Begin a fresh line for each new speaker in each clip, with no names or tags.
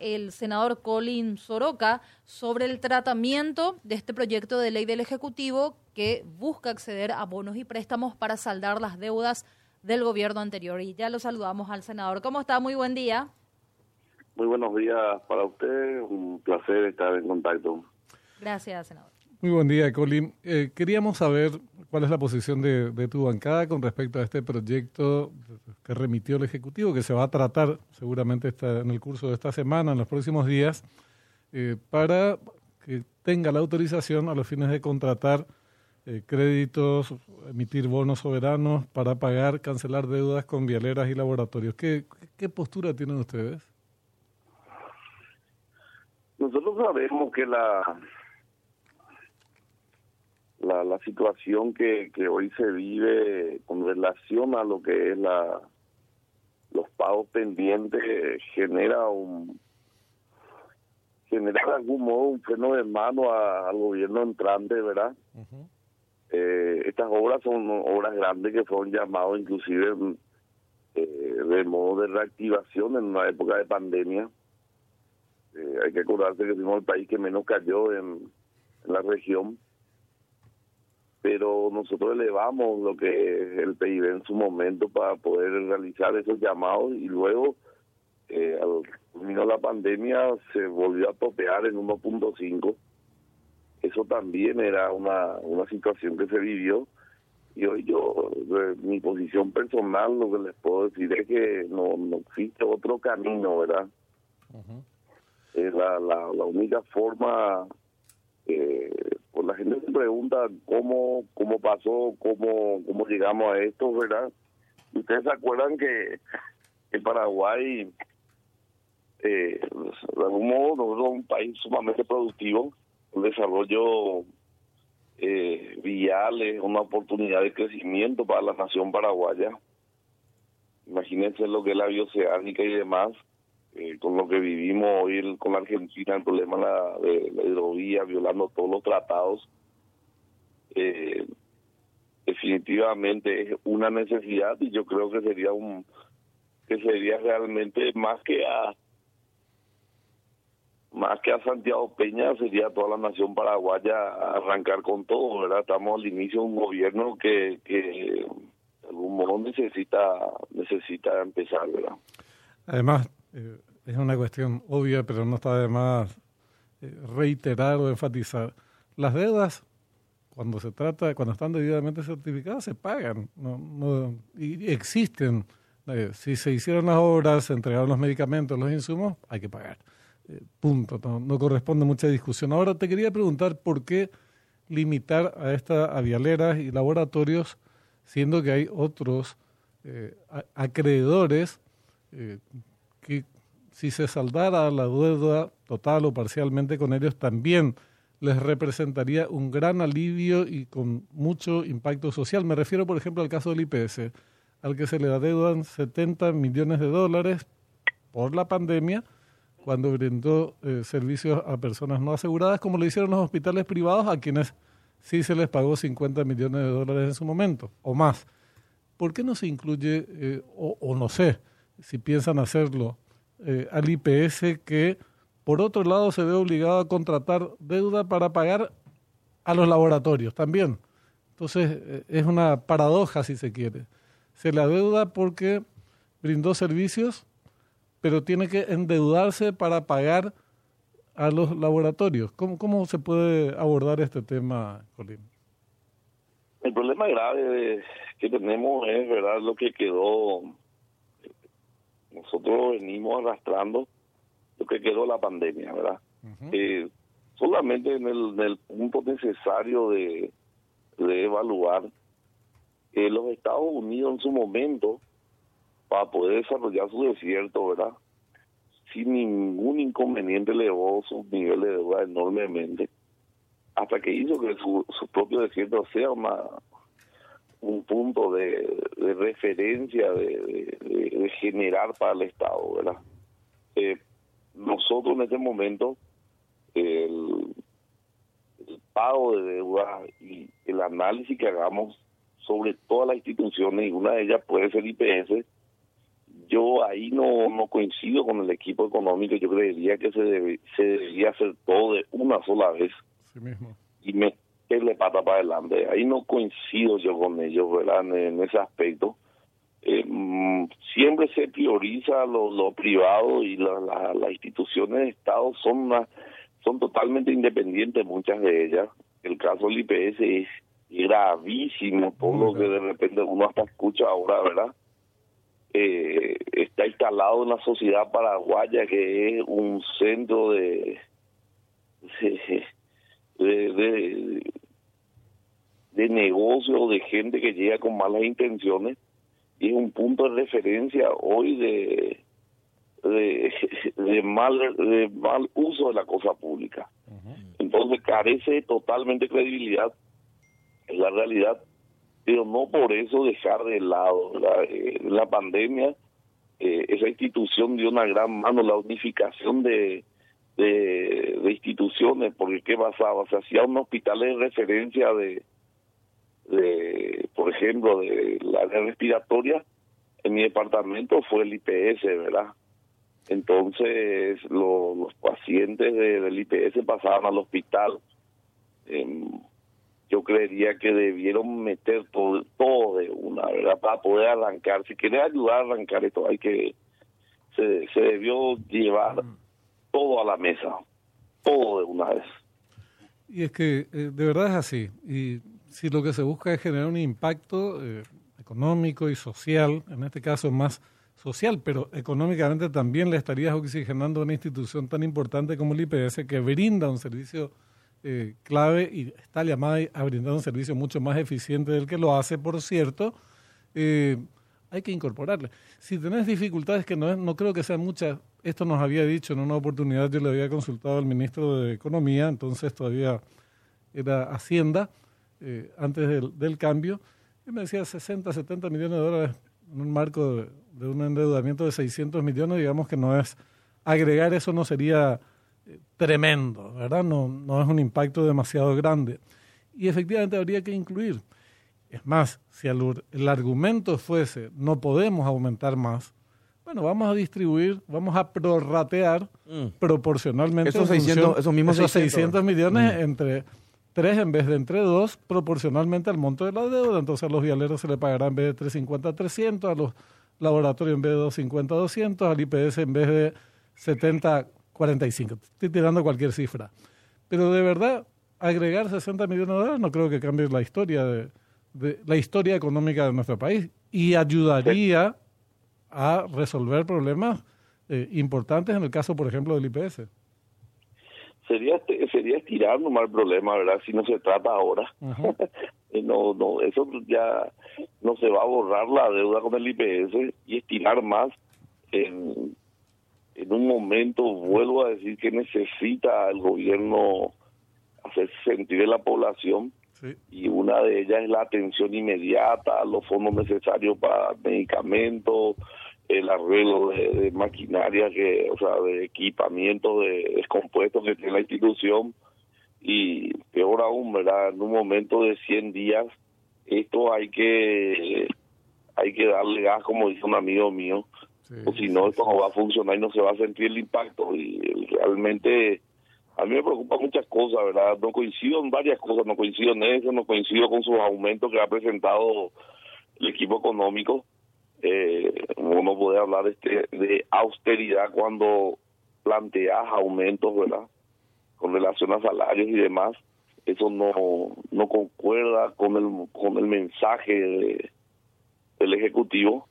el senador Colin Soroka sobre el tratamiento de este proyecto de ley del Ejecutivo que busca acceder a bonos y préstamos para saldar las deudas del gobierno anterior. Y ya lo saludamos al senador. ¿Cómo está? Muy buen día.
Muy buenos días para usted. Un placer estar en contacto.
Gracias, senador.
Muy buen día, Colin. Eh, queríamos saber cuál es la posición de, de, tu bancada con respecto a este proyecto que remitió el Ejecutivo, que se va a tratar seguramente está en el curso de esta semana, en los próximos días, eh, para que tenga la autorización a los fines de contratar eh, créditos, emitir bonos soberanos para pagar, cancelar deudas con vialeras y laboratorios. ¿Qué, qué postura tienen ustedes?
Nosotros sabemos que la la, la situación que, que hoy se vive con relación a lo que es la los pagos pendientes genera un genera de algún modo un freno de mano al gobierno entrante, ¿verdad? eh, estas obras son obras grandes que fueron llamadas inclusive eh, de modo de reactivación en una época de pandemia. Eh, hay que acordarse que fuimos el país que menos cayó en, en la región pero nosotros elevamos lo que es el PIB en su momento para poder realizar esos llamados y luego eh, al terminar la pandemia se volvió a topear en 1.5 eso también era una, una situación que se vivió. Y hoy yo de mi posición personal lo que les puedo decir es que no, no existe otro camino verdad es la, la, la única forma eh, pues la gente se pregunta cómo cómo pasó, cómo cómo llegamos a esto, ¿verdad? Ustedes se acuerdan que en Paraguay, eh, de algún modo, nosotros un país sumamente productivo, un desarrollo eh, viales, una oportunidad de crecimiento para la nación paraguaya. Imagínense lo que es la bioceánica y demás eh, con lo que vivimos hoy con la Argentina, el problema la, de la hidrovía, violando todos los tratados, eh, definitivamente es una necesidad y yo creo que sería un que sería realmente más que a más que a Santiago Peña sería toda la nación paraguaya arrancar con todo, ¿verdad? Estamos al inicio de un gobierno que, que de algún modo necesita necesita empezar, ¿verdad?
Además, eh, es una cuestión obvia, pero no está de más eh, reiterar o enfatizar. Las deudas, cuando se trata, cuando están debidamente certificadas, se pagan y existen. Eh, si se hicieron las obras, se entregaron los medicamentos, los insumos, hay que pagar. Punto. No, corresponde mucha discusión. Ahora te quería preguntar por qué limitar a estas avialeras y laboratorios, siendo que hay otros acreedores que si se saldara la deuda total o parcialmente con ellos, también les representaría un gran alivio y con mucho impacto social. Me refiero, por ejemplo, al caso del IPS, al que se le adeudan 70 millones de dólares por la pandemia, cuando brindó eh, servicios a personas no aseguradas, como lo hicieron los hospitales privados, a quienes sí se les pagó 50 millones de dólares en su momento, o más. ¿Por qué no se incluye, eh, o, o no sé, si piensan hacerlo, eh, al IPS que, por otro lado, se ve obligado a contratar deuda para pagar a los laboratorios también. Entonces, eh, es una paradoja, si se quiere. Se la deuda porque brindó servicios, pero tiene que endeudarse para pagar a los laboratorios. ¿Cómo, cómo se puede abordar este tema, Colín?
El problema grave que tenemos es, ¿verdad?, lo que quedó nosotros venimos arrastrando lo que quedó la pandemia, ¿verdad? Uh -huh. eh, solamente en el, en el, punto necesario de, de evaluar eh, los Estados Unidos en su momento para poder desarrollar su desierto, ¿verdad? Sin ningún inconveniente elevó sus niveles de deuda enormemente hasta que hizo que su, su propio desierto sea una un punto de, de referencia de, de, de, generar para el Estado, ¿verdad? Eh, nosotros en este momento el, el, pago de deuda y el análisis que hagamos sobre todas las instituciones y una de ellas puede ser IPS yo ahí no, no coincido con el equipo económico, yo creería que se, debe, se debería hacer todo de una sola vez
Sí mismo.
y meterle pata para adelante. Ahí no coincido yo con ellos, ¿verdad? En, ese aspecto. Eh, mm, siempre se prioriza lo, lo privado y la- la- las instituciones de Estado son una- son totalmente independientes, muchas de ellas. El caso del IPS es gravísimo, todo lo que de repente uno hasta escucha ahora, ¿verdad? Eh, está instalado en la sociedad paraguaya, que es un centro de, de, de, de negocio, de gente que llega con malas intenciones, y es un punto de referencia hoy de, de, de mal, de mal uso de la cosa pública. Entonces carece totalmente de credibilidad en la realidad, pero no por eso dejar de lado. ¿verdad? Eh, la pandemia, eh, esa institución dio una gran mano, la unificación de, de, instituciones, porque ¿qué pasaba? Se hacían hospitales de referencia de, de, por ejemplo, de la respiratoria, en mi departamento fue el IPS, ¿verdad? Entonces lo- los pacientes de- del IPS pasaban al hospital. Em, yo creería que debieron meter todo, todo de una, ¿verdad? Para poder arrancar. Si quiere ayudar a arrancar esto, hay que. Se, se debió llevar todo a la mesa, todo de una vez.
Y es que eh, de verdad es así. Y si lo que se busca es generar un impacto eh, económico y social, en este caso más social, pero económicamente también le estarías oxigenando a una institución tan importante como el IPS que brinda un servicio eh, clave y está llamada a brindar un servicio mucho más eficiente del que lo hace, por cierto. hay que incorporarle. Si tenés dificultades, que no, es- no creo que sean muchas, esto nos había dicho en una oportunidad, yo le había consultado al ministro de Economía, entonces todavía era Hacienda, eh, antes del, del cambio, y me decía 60, 70 millones de dólares en un marco de, un endeudamiento de 600 millones, digamos que no es, agregar eso no sería eh, tremendo, ¿verdad? No, no es un impacto demasiado grande. Y efectivamente habría que incluir. Es más, si el, el argumento fuese no podemos aumentar más, bueno, vamos a distribuir, vamos a prorratear proporcionalmente
Esos
en
600 esos mismos 600.
millones entre tres en vez de entre dos, proporcionalmente al monto de la deuda. Entonces a los vialeros se le pagará en vez de 350 300, a los laboratorios en vez de 250 200, al IPS en vez de 70 45. Estoy tirando cualquier cifra. Pero de verdad, agregar 60 millones de dólares no creo que cambie la historia de, de la historia económica de nuestro país y ayudaría a resolver problemas eh, importantes en el caso, por ejemplo, del IPS.
Sería sería estirar nomás el problema, ¿verdad? Si no se trata ahora. Eh, no, no, eso ya no se va a borrar la deuda con el IPS y estirar más en, en un momento, vuelvo a decir que necesita el gobierno hacer sentir en la población
Sí.
y una de ellas es la atención inmediata, los fondos necesarios para medicamentos, el arreglo de, de maquinaria, que, o sea, de equipamiento de descompuestos que tiene la institución y peor aún, ¿verdad? En un momento de 100 días, esto hay que hay que darle gas, como dice un amigo mío,
Sí,
o si no, esto no va a funcionar y no se va a sentir el impacto. Y realmente a mí me preocupa muchas cosas, ¿verdad? No coincido en varias cosas, no coincido en eso, no coincido con sus aumentos que ha presentado el equipo económico. Eh, uno puede hablar este, de austeridad cuando planteas aumentos, ¿verdad? Con relación a salarios y demás. Eso no, no concuerda con el, con el mensaje de- del Ejecutivo.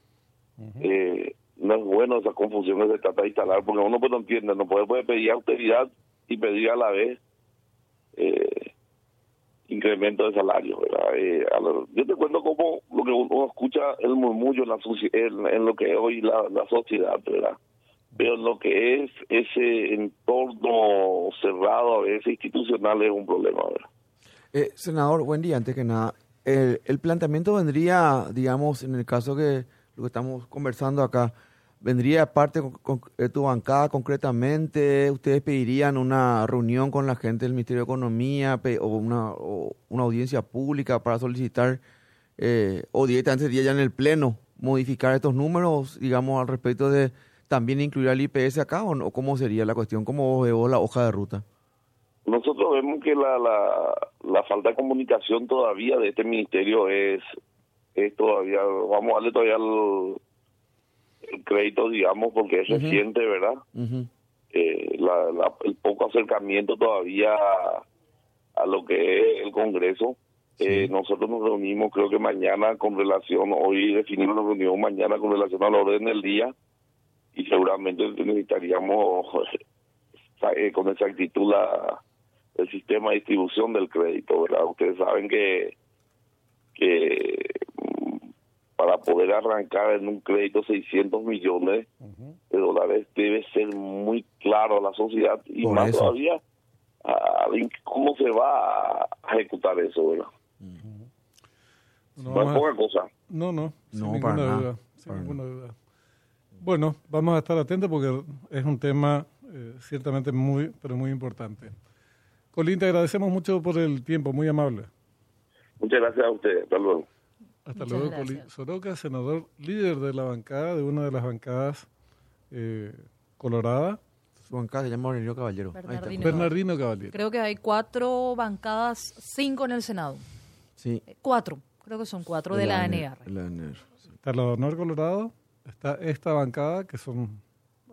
Eh, no es bueno esa confusión que se trata de instalar, porque uno pues no entiende, no puede, puede pedir austeridad y pedir a la vez eh, incremento de salario. ¿verdad? Eh, yo te cuento cómo lo que uno escucha el murmullo en, la, en, lo que es hoy la, la sociedad, ¿verdad? Pero lo que es ese entorno cerrado, a veces institucional, es un problema, ¿verdad?
Eh, senador, buen día. Antes que nada, el, el planteamiento vendría, digamos, en el caso que lo que estamos conversando acá, vendría parte con, con- de tu bancada concretamente. Ustedes pedirían una reunión con la gente del Ministerio de Economía o, una, una audiencia pública para solicitar, eh, o directamente sería ya en el Pleno, modificar estos números, digamos, al respecto de también incluir al IPS acá o no? ¿Cómo sería la cuestión? ¿Cómo veo la hoja de ruta?
Nosotros vemos que la, la, la falta de comunicación todavía de este ministerio es, es todavía, vamos a darle todavía el, el crédito, digamos, porque es reciente, ¿verdad? Eh, la- la- el poco acercamiento todavía a, a lo que es el Congreso. Eh, nosotros nos reunimos, creo que mañana con relación, hoy definimos la reunión mañana con relación al orden del día y seguramente necesitaríamos eh, con exactitud la, el sistema de distribución del crédito, ¿verdad? Ustedes saben que, que para poder arrancar en un crédito 600 millones de dólares debe ser muy claro a la sociedad y
Por
más
eso.
todavía a, cómo se va a ejecutar eso, ¿verdad?
No,
No es
vamos a-
poca cosa.
no, no, sin
No,
ninguna
para nada,
duda. sin ninguna duda. Bueno, vamos a estar atentos porque es un tema eh, ciertamente muy, pero muy importante. Colín, te agradecemos mucho por el tiempo, muy amable.
Muchas gracias a ustedes. Hasta luego.
Hasta
Muchas
luego. Colín Soroka, senador líder de la bancada, de una de las bancadas eh, colorada,
Su bancada se llama Aurelio Caballero. Ahí está.
Bernardino.
Bernardino Caballero.
Creo que hay cuatro bancadas, cinco en el Senado.
Sí.
Eh, Cuatro, creo que son cuatro de la
ANR, la ANR, sí.
Está la Honor Colorado, está esta bancada que son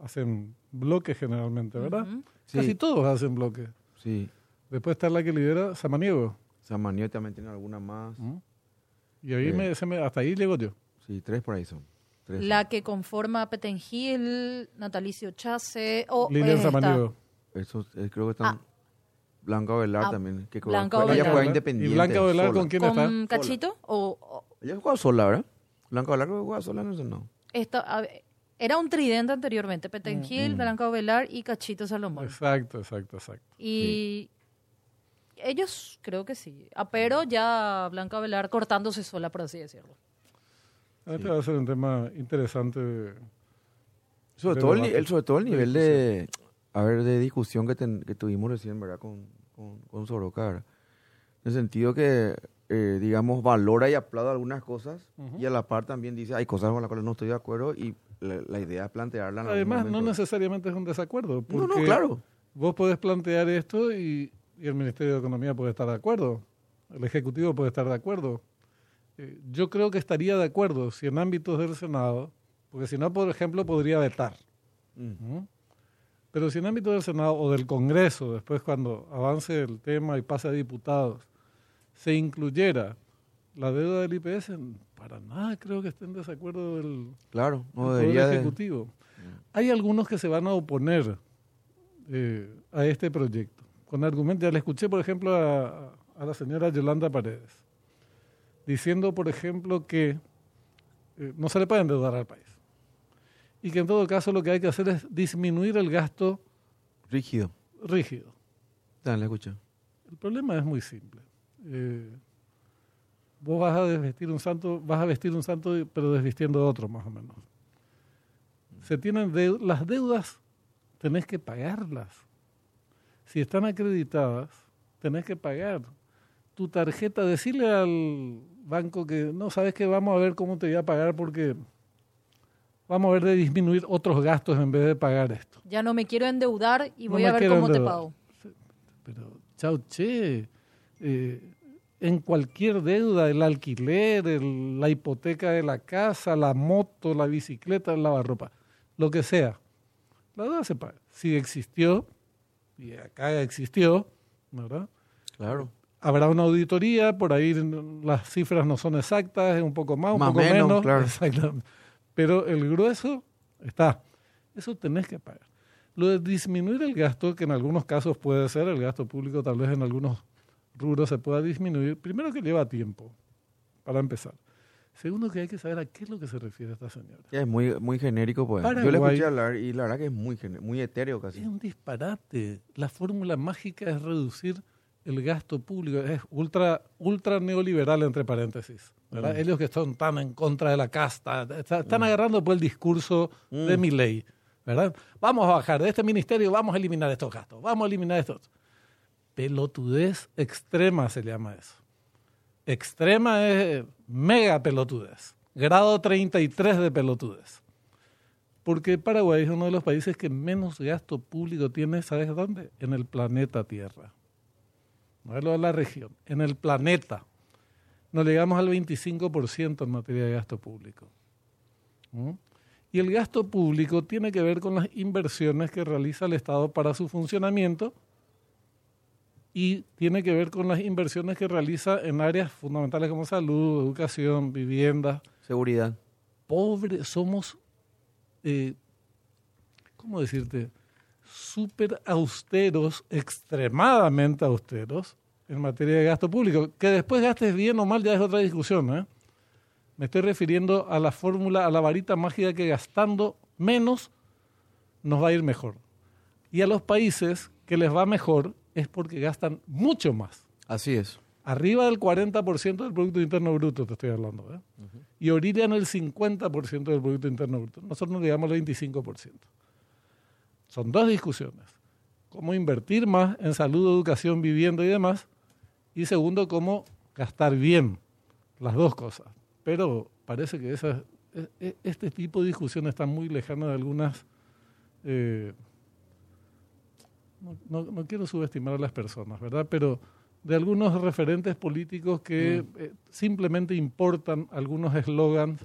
hacen bloques generalmente, ¿verdad?
Sí.
Casi todos hacen bloques.
Sí.
Después está la que lidera Samaniego.
Samaniego también tiene alguna más.
¿Mm? Y ahí me, se me- hasta ahí llego yo.
Sí, tres por ahí son. Tres.
La que conforma Petengil, Natalicio Chase, o esta.
Samaniego.
Esos, eh, creo que están.
Ah.
Blanca Velar
Ah,
también. Que
Blanca
ella
Ovelar.
juega independiente.
¿Y Blanca Velar
sola.
con quién
¿Con
está?
Cachito? O, o
Ella juega sola, ¿verdad? Blanca Velar creo que juega sola en el Senado.
esta- a ver, era un tridente anteriormente, Petengil,
Mm.
Blanca Ovelar y Cachito Salomón.
Exacto, exacto, exacto.
Y ellos creo que sí. Ah, pero ya Blanca Velar cortándose sola, por así decirlo.
Este va a ser un tema interesante.
Sobre todo, el, el- sobre todo el nivel de, a ver, de discusión que, ten- que tuvimos recién, ¿verdad? Con, con, con. En el sentido que, eh, digamos, valora y aplaude algunas cosas y a la par también dice, hay cosas con las cuales no estoy de acuerdo y la, la idea es plantearla en algún
Además, no necesariamente es un desacuerdo.
No, no,
porque
claro.
Vos podés plantear esto y, y el Ministerio de Economía puede estar de acuerdo. El Ejecutivo puede estar de acuerdo. Eh, yo creo que estaría de acuerdo si en ámbitos del Senado, porque si no, por ejemplo, podría vetar.
Mm.
¿Mm? Pero si en ámbitos del Senado o del Congreso, después cuando avance el tema y pase a diputados, se incluyera la deuda del IPS, para nada creo que esté en desacuerdo del,
Claro, no
el Poder
de...
Ejecutivo. Hay algunos que se van a oponer eh, a este proyecto. Con argumentos, ya le escuché, por ejemplo, a, a la señora Yolanda Paredes, diciendo, por ejemplo, que eh, no se le puede endeudar al país. Y que en todo caso lo que hay que hacer es disminuir el gasto
Rígido.
rígido.
Dale, escucha.
El problema es muy simple. Eh, vos vas a desvestir un santo, vas a vestir un santo, pero desvistiendo otro, más o menos. Se tienen deu- las deudas, tenés que pagarlas. Si están acreditadas, tenés que pagar. Tu tarjeta, decirle al banco que no sabes que vamos a ver cómo te voy a pagar porque vamos a ver de disminuir otros gastos en vez de pagar esto.
Ya no me quiero endeudar y
No
voy a ver cómo te pago.
Pero, chao, che, eh, en cualquier deuda, el alquiler, el- la hipoteca de la casa, la moto, la bicicleta, el lavarropa, lo que sea, la deuda se paga. Si existió, y acá existió, ¿verdad?
Claro.
Habrá una auditoría, por ahí las cifras no son exactas, es un poco más, un
Más
poco
menos,
menos.
claro.
Exactamente. Pero el grueso está. Eso tenés que pagar. Lo de disminuir el gasto, que en algunos casos puede ser, el gasto público tal vez en algunos rubros se pueda disminuir, primero que lleva tiempo, para empezar. Segundo que hay que saber a qué es lo que se refiere esta señora.
Ya es muy, muy genérico, pues. Yo le
Paraguay-
escuché hablar y la verdad que es muy, muy etéreo
Es
casi.
un disparate. La fórmula mágica es reducir el gasto público. Es ultra, ultra neoliberal, entre paréntesis. ¿verdad?
Mm.
Ellos que están tan en contra de la casta, está- están agarrando pues, el discurso de
Mm.
mi ley. ¿verdad? Vamos a bajar de este ministerio, vamos a eliminar estos gastos, vamos a eliminar estos. Pelotudez extrema se llama eso. Extrema es mega pelotudez. Grado 33 de pelotudes. Porque Paraguay es uno de los países que menos gasto público tiene, ¿sabes dónde? En el planeta Tierra. No es lo de la región, en el planeta. Nos llegamos al 25% en materia de gasto público. ¿Mm? Y el gasto público tiene que ver con las inversiones que realiza el Estado para su funcionamiento y tiene que ver con las inversiones que realiza en áreas fundamentales como salud, educación, vivienda.
Seguridad.
Pobre, somos, eh, ¿cómo decirte? Súper austeros, extremadamente austeros en materia de gasto público. Que después gastes bien o mal ya es otra discusión, ¿eh? Me estoy refiriendo a la fórmula, a la varita mágica que gastando menos nos va a ir mejor. Y a los países que les va mejor es porque gastan mucho más.
Así es.
Arriba del 40% del Producto Interno Bruto, te estoy hablando. ¿eh? Y orillan el 50% del Producto Interno Bruto. Nosotros nos llegamos al 25%. Son dos discusiones. Cómo invertir más en salud, educación, vivienda y demás. Y segundo, cómo gastar bien. Las dos cosas pero parece que e, e, este tipo de discusión está muy lejana de algunas... Eh, no, no, quiero subestimar a las personas, ¿verdad? Pero de algunos referentes políticos que mm. eh, simplemente importan algunos eslogans